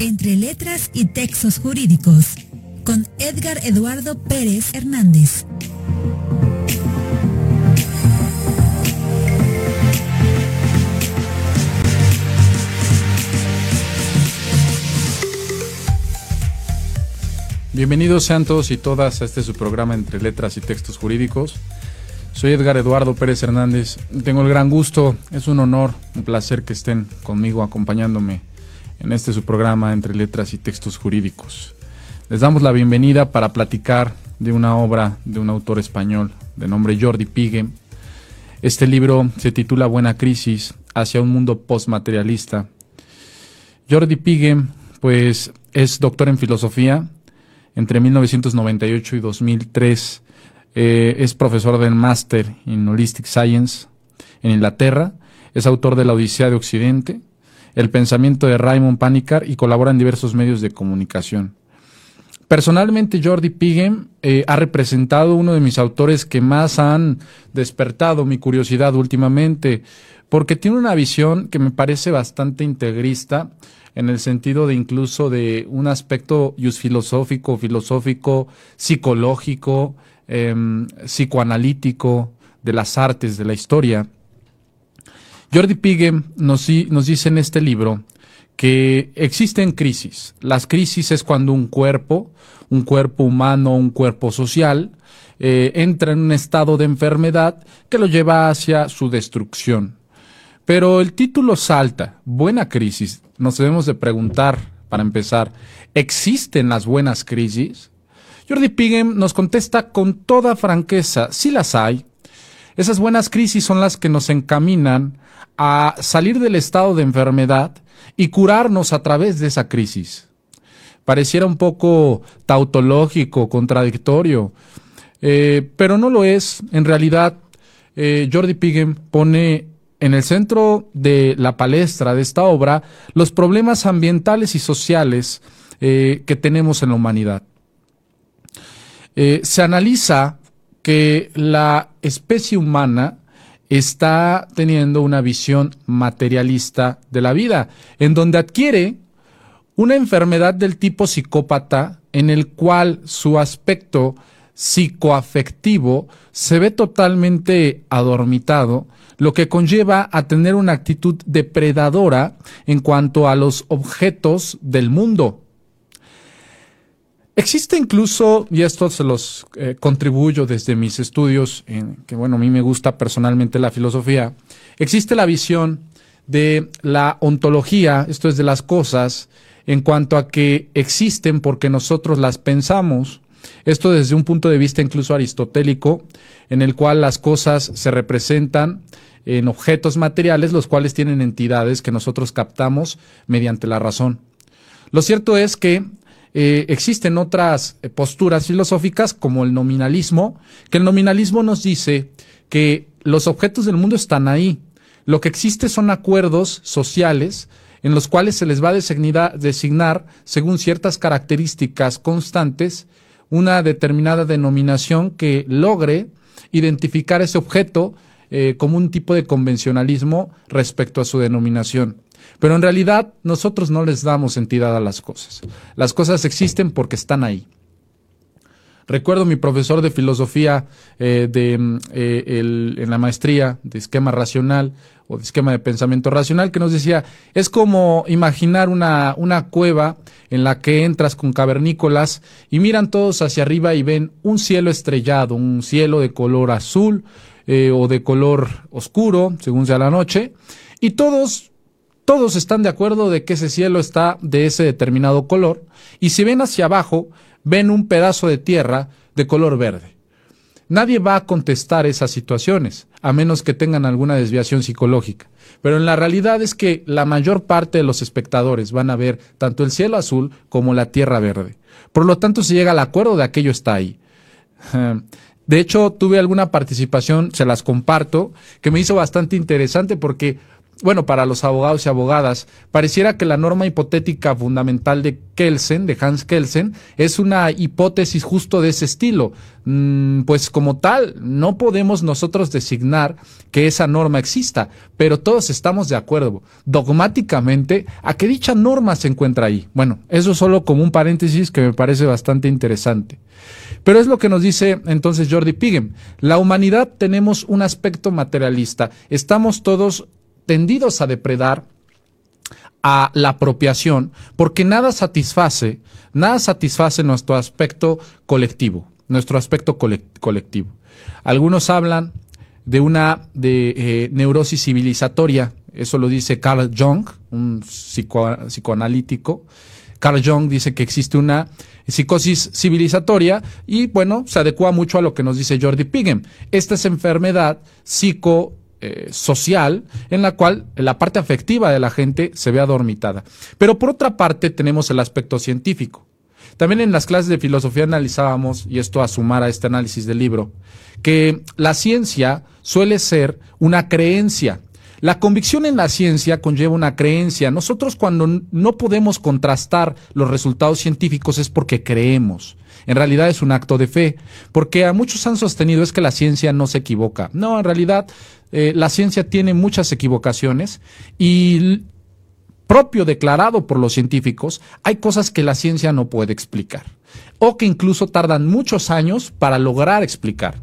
Entre letras y textos jurídicos, con Edgar Eduardo Pérez Hernández. Bienvenidos sean todos y todas a este su programa entre letras y textos jurídicos. Soy Edgar Eduardo Pérez Hernández. Tengo el gran gusto, es un honor, un placer que estén conmigo acompañándome en este su programa entre letras y textos jurídicos. Les damos la bienvenida para platicar de una obra de un autor español de nombre Jordi Pigue. Este libro se titula Buena Crisis hacia un mundo postmaterialista. Jordi Pigue, pues, es doctor en filosofía, entre 1998 y 2003 eh, es profesor del Master in Holistic Science en Inglaterra, es autor de La Odisea de Occidente, El pensamiento de Raymond Panikkar y colabora en diversos medios de comunicación. Personalmente, Jordi Pigem eh, ha representado uno de mis autores que más han despertado mi curiosidad últimamente, porque tiene una visión que me parece bastante integrista, en el sentido de incluso de un aspecto filosófico, filosófico, psicológico, em, psicoanalítico, de las artes, de la historia. Jordi nos, nos dice en este libro que existen crisis. Las crisis es cuando un cuerpo, un cuerpo humano, un cuerpo social, eh, entra en un estado de enfermedad que lo lleva hacia su destrucción. Pero el título salta, buena crisis. Nos debemos de preguntar, para empezar, ¿existen las buenas crisis? Jordi Pigem nos contesta con toda franqueza, sí las hay. Esas buenas crisis son las que nos encaminan a salir del estado de enfermedad y curarnos a través de esa crisis. Pareciera un poco tautológico, contradictorio, eh, pero no lo es. En realidad, eh, Jordi Pigem pone en el centro de la palestra de esta obra los problemas ambientales y sociales eh, que tenemos en la humanidad. Se analiza que la especie humana está teniendo una visión materialista de la vida, en donde adquiere una enfermedad del tipo psicópata en el cual su aspecto psicoafectivo se ve totalmente adormitado lo que conlleva a tener una actitud depredadora en cuanto a los objetos del mundo. Existe incluso, y esto se los eh, contribuyo desde mis estudios, en, que bueno, a mí me gusta personalmente la filosofía, existe la visión de la ontología, esto es de las cosas, en cuanto a que existen porque nosotros las pensamos, esto desde un punto de vista incluso aristotélico, en el cual las cosas se representan en objetos materiales, los cuales tienen entidades que nosotros captamos mediante la razón. Lo cierto es que eh, existen otras eh, posturas filosóficas como el nominalismo, que el nominalismo nos dice que los objetos del mundo están ahí. Lo que existe son acuerdos sociales en los cuales se les va a designar, según ciertas características constantes, una determinada denominación que logre identificar ese objeto eh, como un tipo de convencionalismo respecto a su denominación. Pero en realidad nosotros no les damos entidad a las cosas. Las cosas existen porque están ahí. Recuerdo mi profesor de filosofía eh, de, mm, eh, en la maestría de esquema racional o de esquema de pensamiento racional que nos decía, es como imaginar una, una cueva en la que entras con cavernícolas y miran todos hacia arriba y ven un cielo estrellado, un cielo de color azul, eh, o de color oscuro, según sea la noche, y todos, todos están de acuerdo de que ese cielo está de ese determinado color, y si ven hacia abajo, ven un pedazo de tierra de color verde. Nadie va a contestar esas situaciones, a menos que tengan alguna desviación psicológica. Pero en la realidad es que la mayor parte de los espectadores van a ver tanto el cielo azul como la tierra verde. Por lo tanto, se llega al acuerdo de aquello está ahí. De hecho, tuve alguna participación, se las comparto, que me hizo bastante interesante porque bueno, para los abogados y abogadas, pareciera que la norma hipotética fundamental de Kelsen, de Hans Kelsen, es una hipótesis justo de ese estilo. Mm, pues como tal, no podemos nosotros designar que esa norma exista, pero todos estamos de acuerdo dogmáticamente a que dicha norma se encuentra ahí. Bueno, eso solo como un paréntesis que me parece bastante interesante. Pero es lo que nos dice entonces Jordi Pigem. La humanidad tenemos un aspecto materialista. Estamos todos tendidos a depredar a la apropiación, porque nada satisface, nada satisface nuestro aspecto colectivo, nuestro aspecto colectivo. Algunos hablan de una de, eh, neurosis civilizatoria, eso lo dice Carl Jung, un psicoanalítico. Carl Jung dice que existe una psicosis civilizatoria y bueno, se adecua mucho a lo que nos dice Jordi Pigem. Esta es enfermedad psico eh, social en la cual la parte afectiva de la gente se ve adormitada. Pero por otra parte tenemos el aspecto científico. También en las clases de filosofía analizábamos, y esto a sumar a este análisis del libro, que la ciencia suele ser una creencia. La convicción en la ciencia conlleva una creencia. Nosotros cuando no podemos contrastar los resultados científicos es porque creemos. En realidad es un acto de fe, porque a muchos han sostenido es que la ciencia no se equivoca. No, en realidad eh, la ciencia tiene muchas equivocaciones y propio declarado por los científicos, hay cosas que la ciencia no puede explicar o que incluso tardan muchos años para lograr explicar.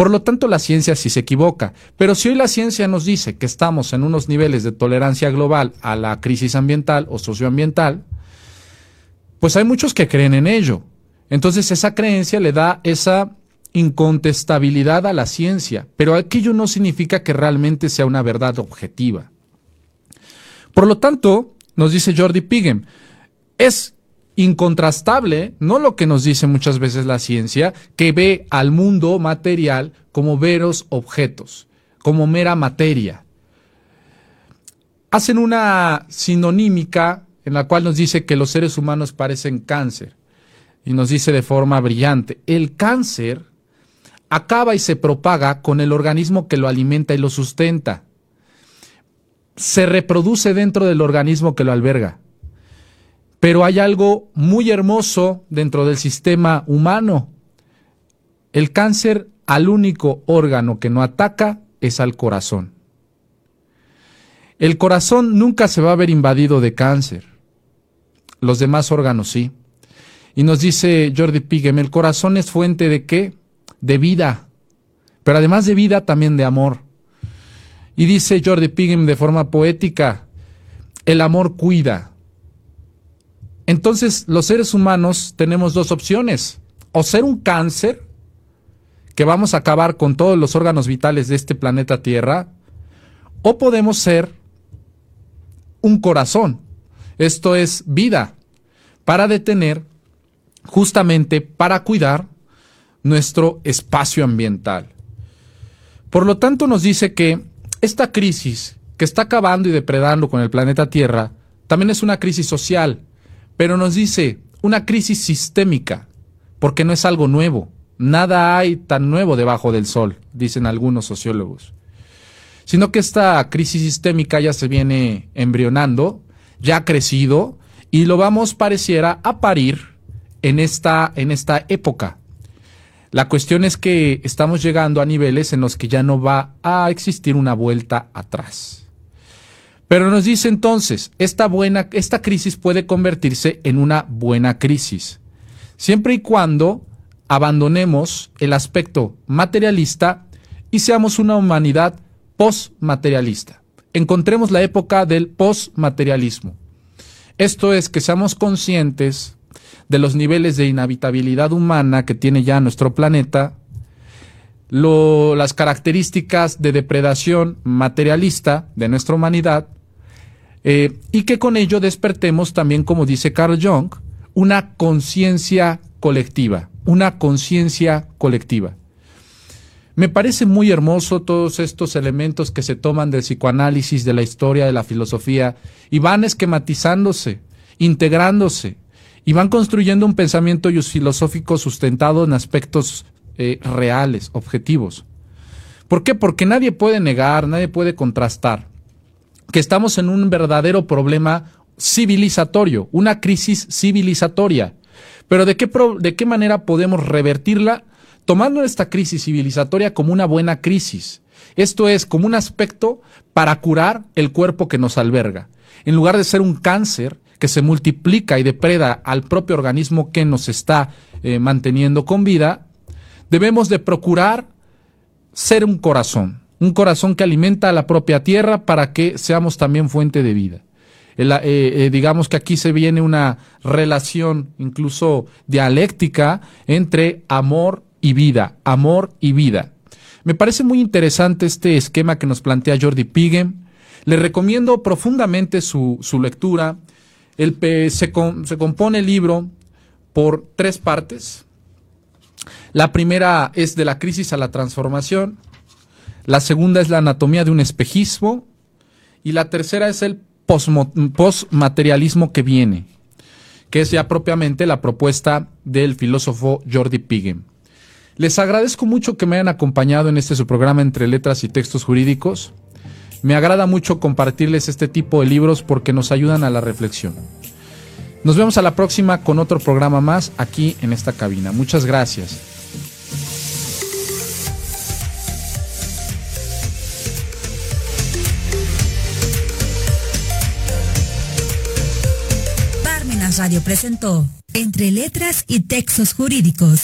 Por lo tanto, la ciencia sí se equivoca, pero si hoy la ciencia nos dice que estamos en unos niveles de tolerancia global a la crisis ambiental o socioambiental, pues hay muchos que creen en ello. Entonces esa creencia le da esa incontestabilidad a la ciencia, pero aquello no significa que realmente sea una verdad objetiva. Por lo tanto, nos dice Jordi Pigem, es incontrastable, no lo que nos dice muchas veces la ciencia, que ve al mundo material como veros objetos, como mera materia. Hacen una sinonímica en la cual nos dice que los seres humanos parecen cáncer y nos dice de forma brillante, el cáncer acaba y se propaga con el organismo que lo alimenta y lo sustenta. Se reproduce dentro del organismo que lo alberga. Pero hay algo muy hermoso dentro del sistema humano. El cáncer al único órgano que no ataca es al corazón. El corazón nunca se va a ver invadido de cáncer. Los demás órganos sí. Y nos dice Jordi Pigem, el corazón es fuente de qué? de vida, pero además de vida también de amor. Y dice Jordi Pigem de forma poética, el amor cuida. Entonces los seres humanos tenemos dos opciones, o ser un cáncer, que vamos a acabar con todos los órganos vitales de este planeta Tierra, o podemos ser un corazón, esto es vida, para detener, justamente para cuidar nuestro espacio ambiental. Por lo tanto, nos dice que esta crisis que está acabando y depredando con el planeta Tierra también es una crisis social, pero nos dice una crisis sistémica, porque no es algo nuevo. Nada hay tan nuevo debajo del sol, dicen algunos sociólogos. Sino que esta crisis sistémica ya se viene embrionando, ya ha crecido y lo vamos pareciera a parir en esta, en esta época la cuestión es que estamos llegando a niveles en los que ya no va a existir una vuelta atrás. Pero nos dice entonces, esta, buena, esta crisis puede convertirse en una buena crisis, siempre y cuando abandonemos el aspecto materialista y seamos una humanidad postmaterialista. Encontremos la época del postmaterialismo. Esto es que seamos conscientes de los niveles de inhabitabilidad humana que tiene ya nuestro planeta, las características de depredación materialista de nuestra humanidad, eh, y que con ello despertemos también, como dice Carl Jung, una conciencia colectiva, una conciencia colectiva. Me parece muy hermoso todos estos elementos que se toman del psicoanálisis, de la historia, de la filosofía, y van esquematizándose, integrándose, y van construyendo un pensamiento filosófico sustentado en aspectos eh, reales, objetivos. ¿Por qué? Porque nadie puede negar, nadie puede contrastar que estamos en un verdadero problema civilizatorio, una crisis civilizatoria. Pero ¿de qué, de qué manera podemos revertirla? Tomando esta crisis civilizatoria como una buena crisis. Esto es como un aspecto para curar el cuerpo que nos alberga. En lugar de ser un cáncer que se multiplica y depreda al propio organismo que nos está eh, manteniendo con vida, debemos de procurar ser un corazón, un corazón que alimenta a la propia tierra para que seamos también fuente de vida. Eh, eh, digamos que aquí se viene una relación incluso dialéctica entre amor y vida, amor y vida. Me parece muy interesante este esquema que nos plantea Jordi Pigem. Le recomiendo profundamente su, lectura. El, se, se compone el libro por tres partes. La primera es de la crisis a la transformación. La segunda es la anatomía de un espejismo. Y la tercera es el postmaterialismo que viene, que es ya propiamente la propuesta del filósofo Jordi Pigem. Les agradezco mucho que me hayan acompañado en este su programa entre letras y textos jurídicos. Me agrada mucho compartirles este tipo de libros porque nos ayudan a la reflexión. Nos vemos a la próxima con otro programa más aquí en esta cabina. Muchas gracias. Radio presentó Entre Letras y Textos Jurídicos